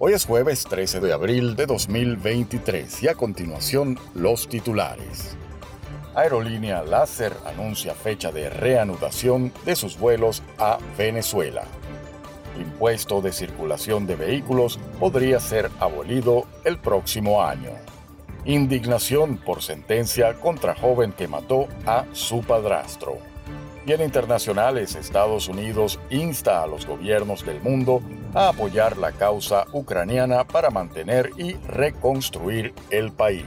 Hoy es jueves 13 de abril de 2023 y a continuación los titulares. Aerolínea Láser anuncia fecha de reanudación de sus vuelos a Venezuela. Impuesto de circulación de vehículos podría ser abolido el próximo año. Indignación por sentencia contra joven que mató a su padrastro. Y en internacionales, Estados Unidos insta a los gobiernos del mundo a apoyar la causa ucraniana para mantener y reconstruir el país.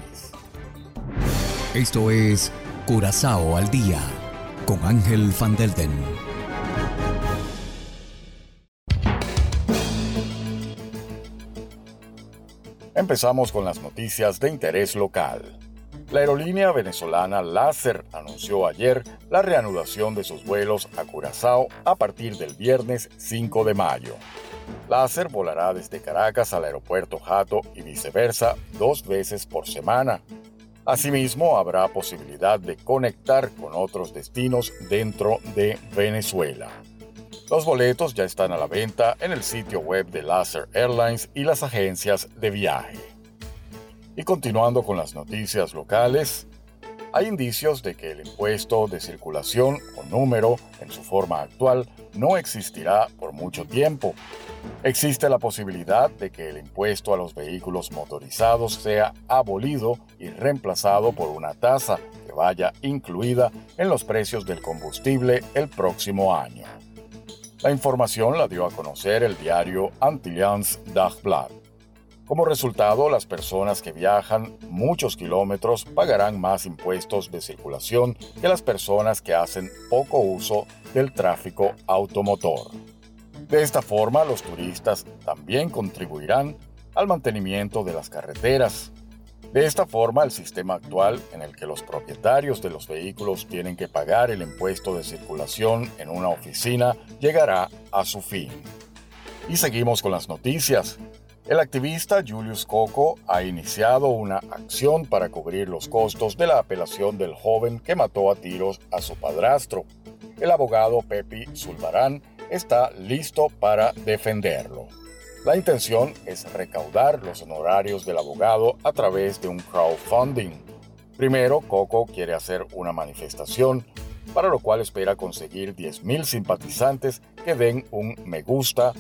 Esto es Curazao al Día con Ángel Van Delden. Empezamos con las noticias de interés local. La aerolínea venezolana Láser anunció ayer la reanudación de sus vuelos a Curazao a partir del viernes 5 de mayo. Láser volará desde Caracas al aeropuerto Jato y viceversa dos veces por semana. Asimismo, habrá posibilidad de conectar con otros destinos dentro de Venezuela. Los boletos ya están a la venta en el sitio web de Láser Airlines y las agencias de viaje. Y continuando con las noticias locales, hay indicios de que el impuesto de circulación o número en su forma actual no existirá por mucho tiempo. Existe la posibilidad de que el impuesto a los vehículos motorizados sea abolido y reemplazado por una tasa que vaya incluida en los precios del combustible el próximo año. La información la dio a conocer el diario Antillians Dagblad. Como resultado, las personas que viajan muchos kilómetros pagarán más impuestos de circulación que las personas que hacen poco uso del tráfico automotor. De esta forma, los turistas también contribuirán al mantenimiento de las carreteras. De esta forma, el sistema actual en el que los propietarios de los vehículos tienen que pagar el impuesto de circulación en una oficina llegará a su fin. Y seguimos con las noticias. El activista Julius Coco ha iniciado una acción para cubrir los costos de la apelación del joven que mató a tiros a su padrastro. El abogado Pepi Zulbarán está listo para defenderlo. La intención es recaudar los honorarios del abogado a través de un crowdfunding. Primero, Coco quiere hacer una manifestación, para lo cual espera conseguir 10.000 simpatizantes que den un me gusta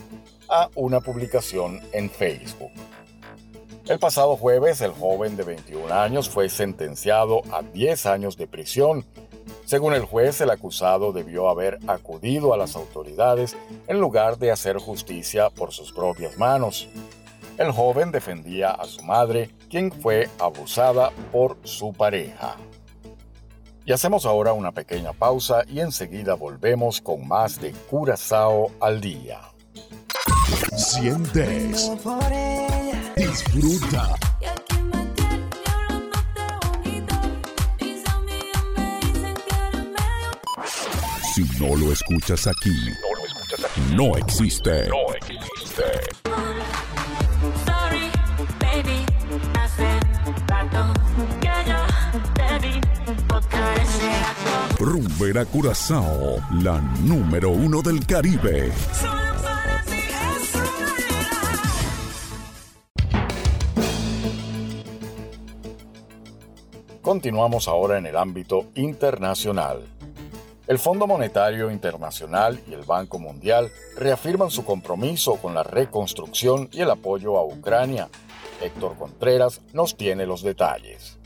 a una publicación en Facebook. El pasado jueves, el joven de 21 años fue sentenciado a 10 años de prisión. Según el juez, el acusado debió haber acudido a las autoridades en lugar de hacer justicia por sus propias manos. El joven defendía a su madre, quien fue abusada por su pareja. Y hacemos ahora una pequeña pausa y enseguida volvemos con más de Curazao al día. Sientes. Disfruta. Si no lo escuchas aquí, no existe. No existe. Rumbera Curazao, la número uno del Caribe. Continuamos ahora en el ámbito internacional. El Fondo Monetario Internacional y el Banco Mundial reafirman su compromiso con la reconstrucción y el apoyo a Ucrania. Héctor Contreras nos tiene los detalles.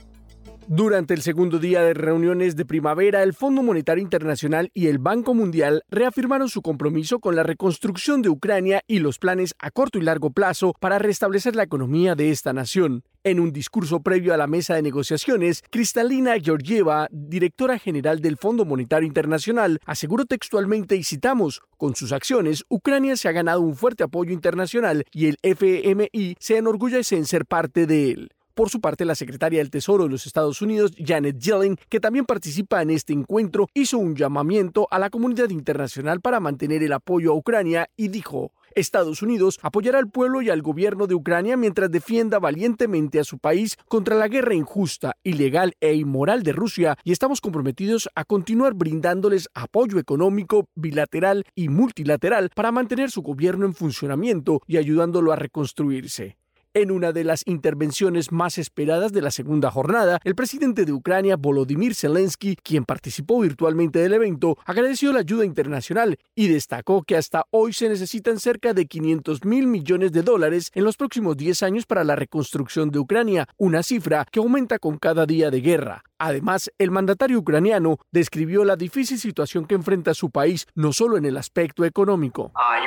Durante el segundo día de reuniones de primavera, el Fondo Monetario Internacional y el Banco Mundial reafirmaron su compromiso con la reconstrucción de Ucrania y los planes a corto y largo plazo para restablecer la economía de esta nación. En un discurso previo a la mesa de negociaciones, Cristalina Georgieva, directora general del Fondo Monetario Internacional, aseguró textualmente y citamos, con sus acciones, Ucrania se ha ganado un fuerte apoyo internacional y el FMI se enorgullece en ser parte de él. Por su parte, la secretaria del Tesoro de los Estados Unidos, Janet Yellen, que también participa en este encuentro, hizo un llamamiento a la comunidad internacional para mantener el apoyo a Ucrania y dijo, Estados Unidos apoyará al pueblo y al gobierno de Ucrania mientras defienda valientemente a su país contra la guerra injusta, ilegal e inmoral de Rusia y estamos comprometidos a continuar brindándoles apoyo económico, bilateral y multilateral para mantener su gobierno en funcionamiento y ayudándolo a reconstruirse. En una de las intervenciones más esperadas de la segunda jornada, el presidente de Ucrania, Volodymyr Zelensky, quien participó virtualmente del evento, agradeció la ayuda internacional y destacó que hasta hoy se necesitan cerca de 500 mil millones de dólares en los próximos 10 años para la reconstrucción de Ucrania, una cifra que aumenta con cada día de guerra. Además, el mandatario ucraniano describió la difícil situación que enfrenta su país, no solo en el aspecto económico. Uh,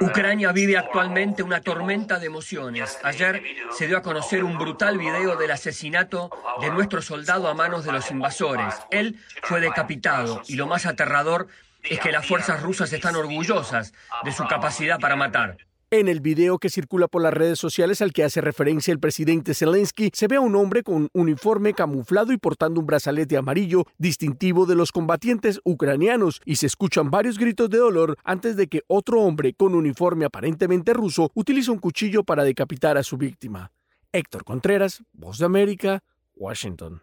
Ucrania vive actualmente una tormenta de emociones. Ayer se dio a conocer un brutal video del asesinato de nuestro soldado a manos de los invasores. Él fue decapitado y lo más aterrador es que las fuerzas rusas están orgullosas de su capacidad para matar. En el video que circula por las redes sociales al que hace referencia el presidente Zelensky, se ve a un hombre con uniforme camuflado y portando un brazalete amarillo distintivo de los combatientes ucranianos y se escuchan varios gritos de dolor antes de que otro hombre con uniforme aparentemente ruso utilice un cuchillo para decapitar a su víctima. Héctor Contreras, Voz de América, Washington.